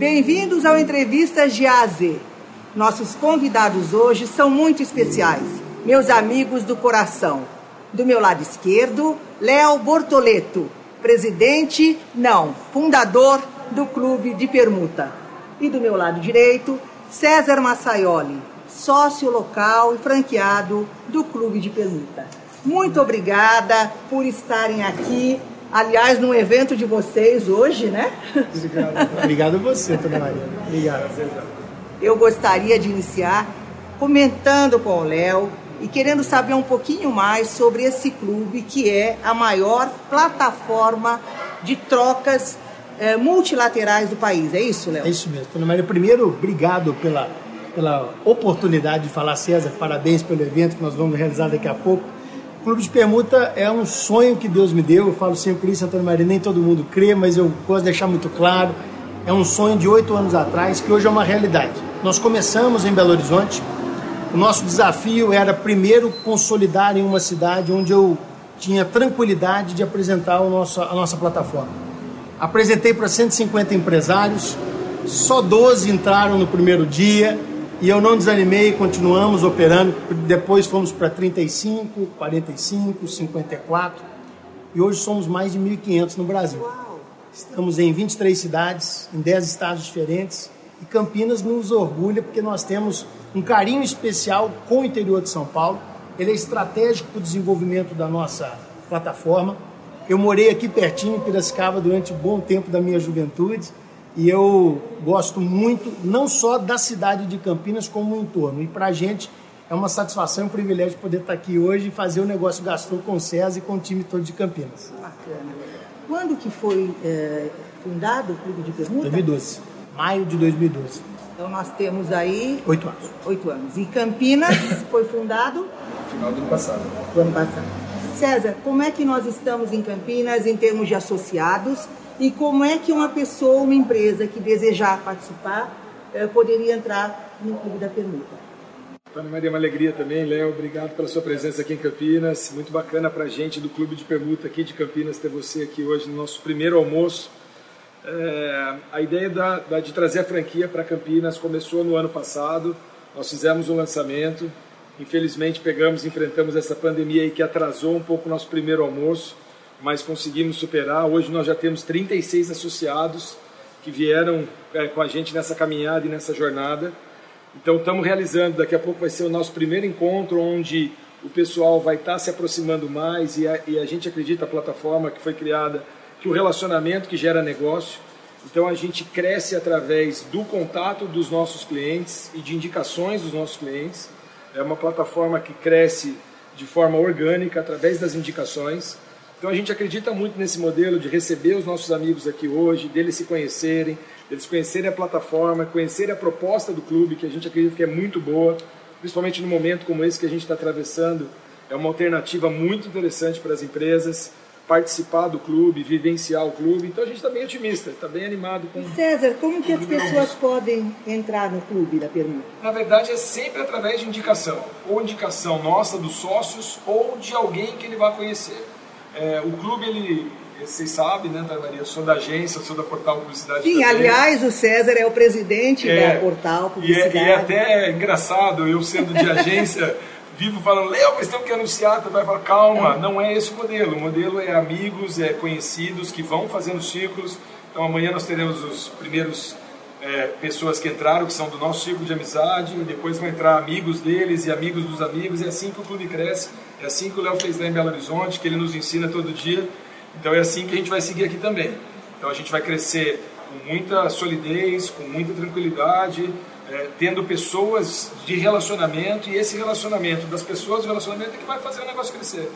Bem-vindos ao Entrevistas de AZ. Nossos convidados hoje são muito especiais, meus amigos do coração. Do meu lado esquerdo, Léo Bortoleto, presidente, não, fundador do Clube de Permuta. E do meu lado direito, César Massaioli, sócio local e franqueado do Clube de Permuta. Muito obrigada por estarem aqui. Aliás, num evento de vocês hoje, né? Obrigado. Obrigado a você, Dona Maria. Obrigado. Eu gostaria de iniciar comentando com o Léo e querendo saber um pouquinho mais sobre esse clube que é a maior plataforma de trocas eh, multilaterais do país. É isso, Léo? É isso mesmo. Dona Maria, primeiro, obrigado pela, pela oportunidade de falar, César. Parabéns pelo evento que nós vamos realizar daqui a pouco. Clube de Permuta é um sonho que Deus me deu. Eu falo sempre isso, Antônio Maria, nem todo mundo crê, mas eu de deixar muito claro. É um sonho de oito anos atrás que hoje é uma realidade. Nós começamos em Belo Horizonte. O nosso desafio era primeiro consolidar em uma cidade onde eu tinha tranquilidade de apresentar o nosso, a nossa plataforma. Apresentei para 150 empresários, só 12 entraram no primeiro dia e eu não desanimei, continuamos operando. Depois fomos para 35, 45, 54 e hoje somos mais de 1.500 no Brasil. Estamos em 23 cidades, em 10 estados diferentes e Campinas nos orgulha porque nós temos um carinho especial com o interior de São Paulo. Ele é estratégico para o desenvolvimento da nossa plataforma. Eu morei aqui pertinho em Piracicaba durante um bom tempo da minha juventude e eu gosto muito, não só da cidade de Campinas, como o entorno. E para a gente é uma satisfação e um privilégio poder estar aqui hoje e fazer o negócio Gastro com o César e com o time todo de Campinas. Bacana. Quando que foi é, fundado o Clube de Permuta? 2012, maio de 2012. Então nós temos aí... Oito anos. Oito anos. E Campinas foi fundado? Final do ano passado. Do ano passado. César, como é que nós estamos em Campinas em termos de associados e como é que uma pessoa, uma empresa que desejar participar, eh, poderia entrar no Clube da Permuta? Ana Maria, é uma alegria também. Léo, obrigado pela sua presença aqui em Campinas. Muito bacana para a gente do Clube de Permuta aqui de Campinas ter você aqui hoje no nosso primeiro almoço. É, a ideia da, da, de trazer a franquia para Campinas começou no ano passado. Nós fizemos um lançamento. Infelizmente, pegamos, enfrentamos essa pandemia aí que atrasou um pouco o nosso primeiro almoço mas conseguimos superar. Hoje nós já temos 36 associados que vieram é, com a gente nessa caminhada e nessa jornada. Então estamos realizando, daqui a pouco vai ser o nosso primeiro encontro onde o pessoal vai estar se aproximando mais e a, e a gente acredita a plataforma que foi criada que o relacionamento que gera negócio. Então a gente cresce através do contato dos nossos clientes e de indicações dos nossos clientes. É uma plataforma que cresce de forma orgânica através das indicações. Então a gente acredita muito nesse modelo de receber os nossos amigos aqui hoje, deles se conhecerem, deles conhecerem a plataforma, conhecerem a proposta do clube, que a gente acredita que é muito boa, principalmente no momento como esse que a gente está atravessando. É uma alternativa muito interessante para as empresas participar do clube, vivenciar o clube. Então a gente está bem otimista, está bem animado com. César, como que as pessoas podem entrar no clube da Permuta? Na verdade é sempre através de indicação, ou indicação nossa dos sócios ou de alguém que ele vai conhecer. É, o clube, ele, vocês sabem, né, Maria? Eu sou da agência, sou da Portal Publicidade. Sim, também. aliás, o César é o presidente é, da Portal e Publicidade. é, e é até engraçado, eu sendo de agência, vivo falando, Léo, mas temos que anunciar, tu vai falar, calma, não é esse o modelo. O modelo é amigos, é conhecidos que vão fazendo círculos. Então amanhã nós teremos os primeiros é, pessoas que entraram, que são do nosso círculo de amizade, e depois vão entrar amigos deles e amigos dos amigos, e é assim que o clube cresce, é assim que o Léo fez lá em Belo Horizonte, que ele nos ensina todo dia, então é assim que a gente vai seguir aqui também. Então a gente vai crescer com muita solidez, com muita tranquilidade, é, tendo pessoas de relacionamento, e esse relacionamento das pessoas, o relacionamento é que vai fazer o negócio crescer.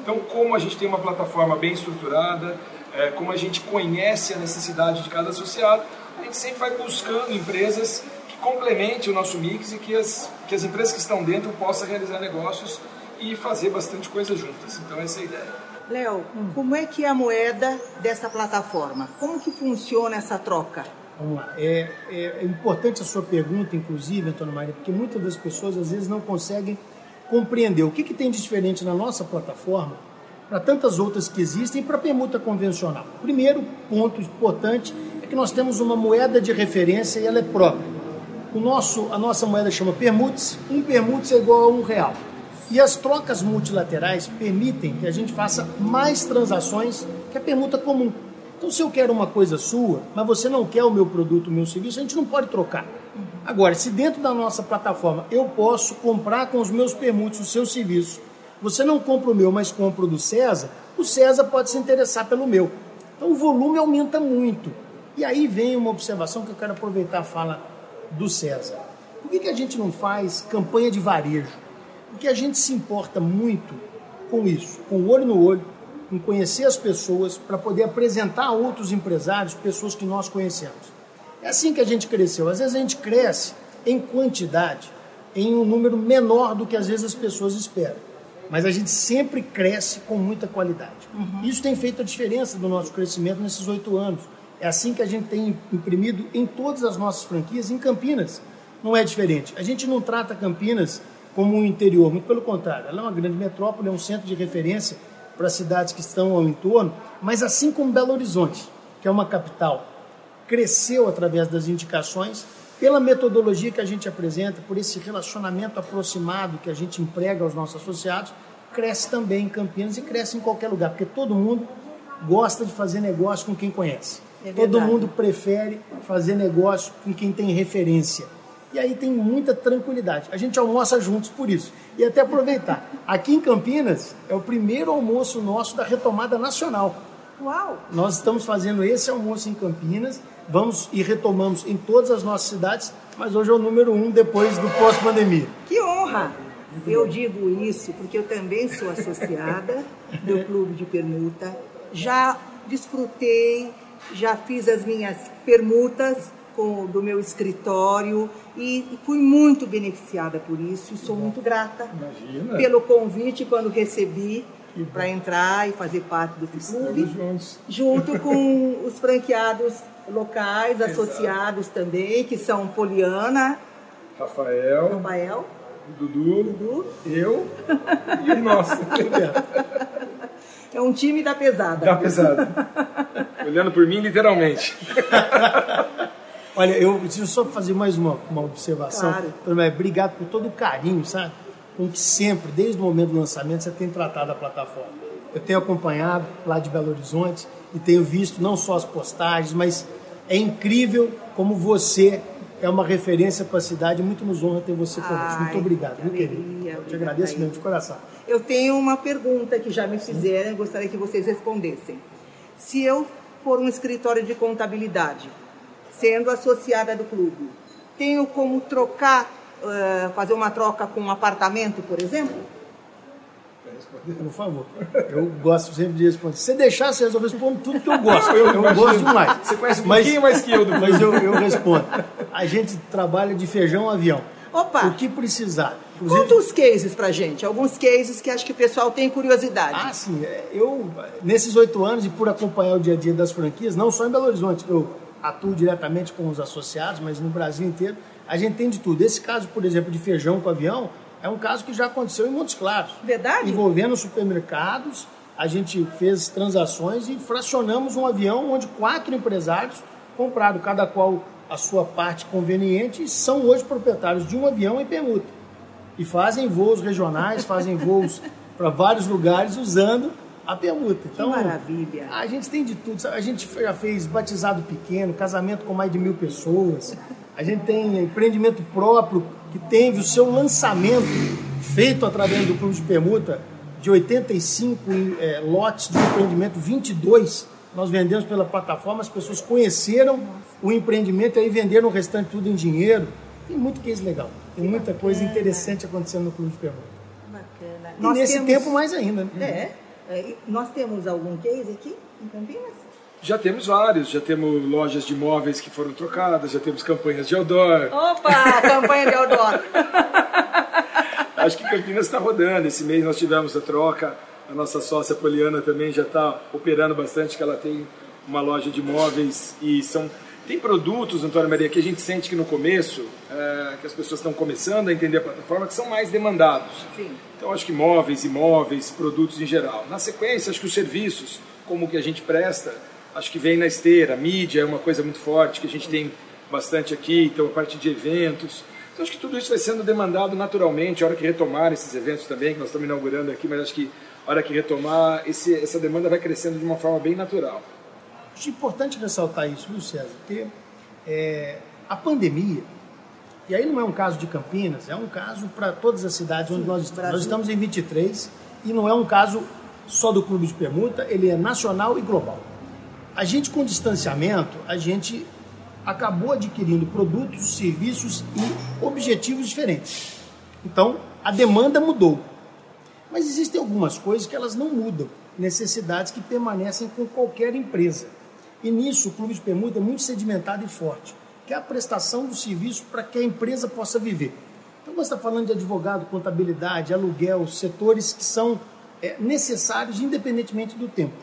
Então, como a gente tem uma plataforma bem estruturada, é, como a gente conhece a necessidade de cada associado, a gente sempre vai buscando empresas que complementem o nosso mix e que as, que as empresas que estão dentro possam realizar negócios e fazer bastante coisa juntas. Então essa é a ideia. Léo, como é que é a moeda dessa plataforma? Como que funciona essa troca? Vamos lá. É, é, importante a sua pergunta, inclusive, Antônio Maria, porque muitas das pessoas às vezes não conseguem compreender o que, que tem de diferente na nossa plataforma para tantas outras que existem para a permuta convencional. Primeiro ponto importante que nós temos uma moeda de referência e ela é própria. O nosso, a nossa moeda chama permutes, um permutes é igual a um real. E as trocas multilaterais permitem que a gente faça mais transações que a permuta comum. Então, se eu quero uma coisa sua, mas você não quer o meu produto, o meu serviço, a gente não pode trocar. Agora, se dentro da nossa plataforma eu posso comprar com os meus permutos o seu serviço, você não compra o meu, mas compra o do César, o César pode se interessar pelo meu. Então, o volume aumenta muito. E aí vem uma observação que eu quero aproveitar a fala do César. Por que, que a gente não faz campanha de varejo? Porque a gente se importa muito com isso, com o olho no olho, com conhecer as pessoas, para poder apresentar a outros empresários pessoas que nós conhecemos. É assim que a gente cresceu. Às vezes a gente cresce em quantidade, em um número menor do que às vezes as pessoas esperam. Mas a gente sempre cresce com muita qualidade. Uhum. Isso tem feito a diferença do nosso crescimento nesses oito anos. É assim que a gente tem imprimido em todas as nossas franquias, em Campinas. Não é diferente. A gente não trata Campinas como um interior, muito pelo contrário. Ela é uma grande metrópole, é um centro de referência para cidades que estão ao entorno, mas assim como Belo Horizonte, que é uma capital, cresceu através das indicações, pela metodologia que a gente apresenta, por esse relacionamento aproximado que a gente emprega aos nossos associados, cresce também em Campinas e cresce em qualquer lugar, porque todo mundo gosta de fazer negócio com quem conhece. É todo mundo prefere fazer negócio com quem tem referência. E aí tem muita tranquilidade. A gente almoça juntos por isso. E até aproveitar, aqui em Campinas é o primeiro almoço nosso da retomada nacional. Uau! Nós estamos fazendo esse almoço em Campinas, vamos e retomamos em todas as nossas cidades, mas hoje é o número um depois do pós-pandemia. Que honra! Eu digo isso porque eu também sou associada do Clube de Permuta, já desfrutei, já fiz as minhas permutas com, do meu escritório e fui muito beneficiada por isso e sou muito grata Imagina. pelo convite quando recebi para entrar e fazer parte desse clube, junto com os franqueados locais, associados também, que são Poliana, Rafael, Rafael, Dudu, Dudu. eu e o nosso. É um time da pesada. Da pesada. Olhando por mim, literalmente. Olha, eu preciso só fazer mais uma, uma observação. Claro. Obrigado por todo o carinho, sabe? Com que sempre, desde o momento do lançamento, você tem tratado a plataforma. Eu tenho acompanhado lá de Belo Horizonte e tenho visto não só as postagens, mas é incrível como você é uma referência para a cidade. Muito nos honra ter você conosco. Ai, Muito obrigado, que viu, querido? Eu te agradeço mesmo, de coração. Eu tenho uma pergunta que já me fizeram e gostaria que vocês respondessem. Se eu for um escritório de contabilidade, sendo associada do clube, tenho como trocar, eh, fazer uma troca com um apartamento, por exemplo? Por favor. Eu gosto sempre de responder. Se você deixar, você resolve responder tudo que eu gosto. Eu, imagino. gosto demais. Você conhece um Mas- pouquinho mais que eu do Mas eu, eu respondo. A gente trabalha de feijão avião. Opa! O que precisar. Inclusive, Conta os cases pra gente, alguns cases que acho que o pessoal tem curiosidade. Ah, sim. é, Eu, nesses oito anos e por acompanhar o dia a dia das franquias, não só em Belo Horizonte, eu atuo diretamente com os associados, mas no Brasil inteiro, a gente tem de tudo. Esse caso, por exemplo, de feijão com avião, é um caso que já aconteceu em Montes Claros. Verdade? Envolvendo supermercados, a gente fez transações e fracionamos um avião onde quatro empresários compraram cada qual a sua parte conveniente e são hoje proprietários de um avião em permuta. E fazem voos regionais, fazem voos para vários lugares usando a permuta. Então, maravilha. A gente tem de tudo. A gente já fez batizado pequeno, casamento com mais de mil pessoas. A gente tem empreendimento próprio que teve o seu lançamento feito através do Clube de Permuta de 85 eh, lotes de empreendimento, 22 nós vendemos pela plataforma, as pessoas conheceram o empreendimento e aí venderam o restante tudo em dinheiro. Tem muito case legal, tem muita coisa interessante acontecendo no Clube de Permuta. Bacana. E nesse tempo mais ainda. né? É, é, nós temos algum case aqui em Campinas? Já temos vários, já temos lojas de imóveis que foram trocadas, já temos campanhas de outdoor. Opa, campanha de outdoor. Acho que Campinas está rodando. Esse mês nós tivemos a troca. A nossa sócia Poliana também já está operando bastante, que ela tem uma loja de imóveis e são tem produtos, Antônio Maria, que a gente sente que no começo, é, que as pessoas estão começando a entender a plataforma, que são mais demandados. Sim. Então acho que imóveis, imóveis, produtos em geral. Na sequência, acho que os serviços, como o que a gente presta, acho que vem na esteira. A mídia é uma coisa muito forte que a gente tem bastante aqui, então a parte de eventos. Então acho que tudo isso vai sendo demandado naturalmente, a hora que retomar esses eventos também, que nós estamos inaugurando aqui, mas acho que hora que retomar, esse, essa demanda vai crescendo de uma forma bem natural. Acho importante ressaltar isso, viu, César? Porque é, a pandemia, e aí não é um caso de Campinas, é um caso para todas as cidades onde nós estamos. Nós estamos em 23 e não é um caso só do clube de permuta, ele é nacional e global. A gente, com distanciamento, a gente acabou adquirindo produtos, serviços e objetivos diferentes. Então, a demanda mudou. Mas existem algumas coisas que elas não mudam, necessidades que permanecem com qualquer empresa. E nisso o clube de permuta é muito sedimentado e forte, que é a prestação do serviço para que a empresa possa viver. Então você está falando de advogado, contabilidade, aluguel, setores que são é, necessários independentemente do tempo.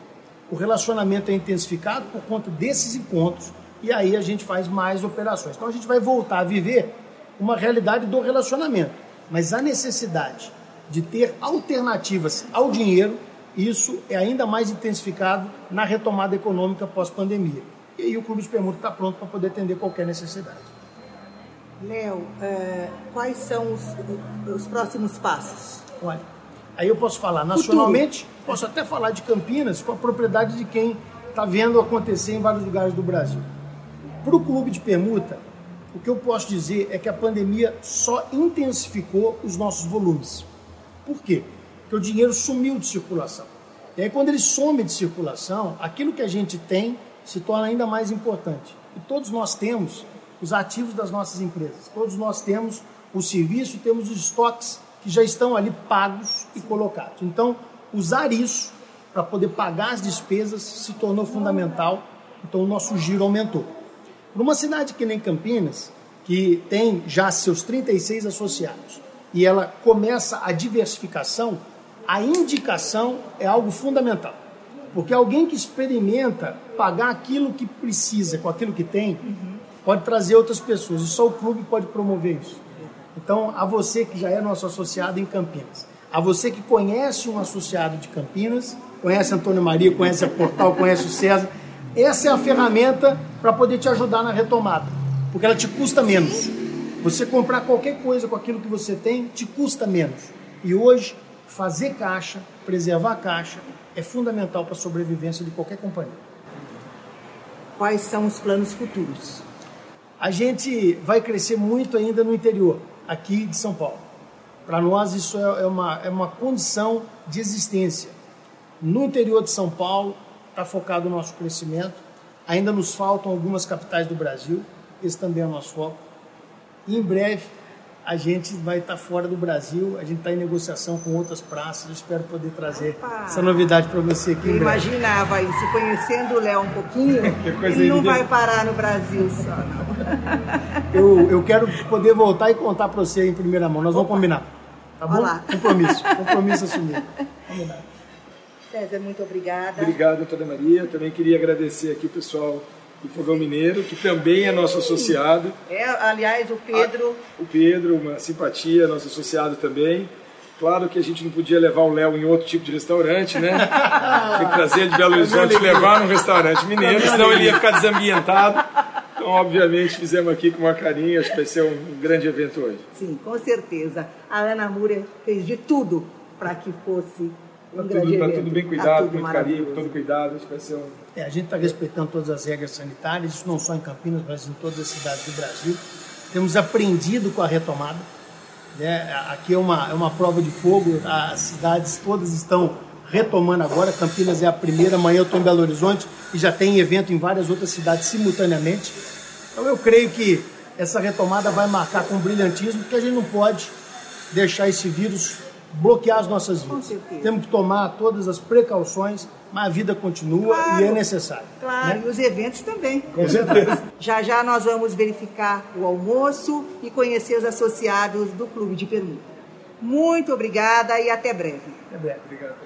O relacionamento é intensificado por conta desses encontros e aí a gente faz mais operações. Então a gente vai voltar a viver uma realidade do relacionamento, mas a necessidade de ter alternativas ao dinheiro, isso é ainda mais intensificado na retomada econômica pós-pandemia. E aí o Clube de Permuta está pronto para poder atender qualquer necessidade. Léo, uh, quais são os, os, próximos passos? Olha, aí eu posso falar nacionalmente, Futuro. posso até falar de Campinas com a propriedade de quem está vendo acontecer em vários lugares do Brasil. Para o clube de permuta, o que eu posso dizer é que a pandemia só intensificou os nossos volumes. Por quê? Porque o dinheiro sumiu de circulação. E aí, quando ele some de circulação, aquilo que a gente tem se torna ainda mais importante. E todos nós temos os ativos das nossas empresas, todos nós temos o serviço, temos os estoques que já estão ali pagos e colocados. Então, usar isso para poder pagar as despesas se tornou fundamental, então o nosso giro aumentou. Numa cidade que nem Campinas, que tem já seus 36 associados, e ela começa a diversificação, a indicação é algo fundamental. Porque alguém que experimenta pagar aquilo que precisa com aquilo que tem, pode trazer outras pessoas, e só o clube pode promover isso. Então, a você que já é nosso associado em Campinas, a você que conhece um associado de Campinas, conhece Antônio Maria, conhece a Portal, conhece o César, essa é a ferramenta para poder te ajudar na retomada, porque ela te custa menos. Você comprar qualquer coisa com aquilo que você tem te custa menos. E hoje, fazer caixa, preservar a caixa, é fundamental para a sobrevivência de qualquer companhia. Quais são os planos futuros? A gente vai crescer muito ainda no interior, aqui de São Paulo. Para nós, isso é, é uma, é uma condição de existência. No interior de São Paulo, está focado o nosso crescimento. Ainda nos faltam algumas capitais do Brasil, esse também é o nosso foco. E em breve a gente vai estar tá fora do Brasil, a gente está em negociação com outras praças. Eu espero poder trazer Opa. essa novidade para você aqui. Eu imaginava isso, conhecendo o Léo um pouquinho, ele não vai parar no Brasil só, não. eu, eu quero poder voltar e contar para você em primeira mão. Nós Opa. vamos combinar. Tá bom? Compromisso. Compromisso assumido. Combinado. César, muito obrigada. Obrigado, doutora Maria. Também queria agradecer aqui o pessoal do Fogão Mineiro, que também é nosso associado. É, aliás, o Pedro. Ah, o Pedro, uma simpatia, nosso associado também. Claro que a gente não podia levar o Léo em outro tipo de restaurante, né? Tem que trazer de Belo Horizonte e levar num restaurante mineiro, senão ele ia ficar desambientado. Então, obviamente, fizemos aqui com uma carinha, acho que vai ser um grande evento hoje. Sim, com certeza. A Ana Múria fez de tudo para que fosse Está tudo, tá tudo, bem tá cuidado, com muito carinho, todo cuidado. Acho que vai ser um... É, a gente está respeitando todas as regras sanitárias, isso não só em Campinas, mas em todas as cidades do Brasil. Temos aprendido com a retomada. Né? Aqui é uma, é uma prova de fogo, as cidades todas estão retomando agora. Campinas é a primeira, amanhã eu estou em Belo Horizonte e já tem evento em várias outras cidades simultaneamente. Então eu creio que essa retomada vai marcar com brilhantismo, porque a gente não pode deixar esse vírus bloquear as nossas vidas. Temos que tomar todas as precauções, mas a vida continua claro, e é necessário. Claro, né? e os eventos também. Com certeza. já já nós vamos verificar o almoço e conhecer os associados do Clube de Permuta. Muito obrigada e até breve. Até breve. Obrigado.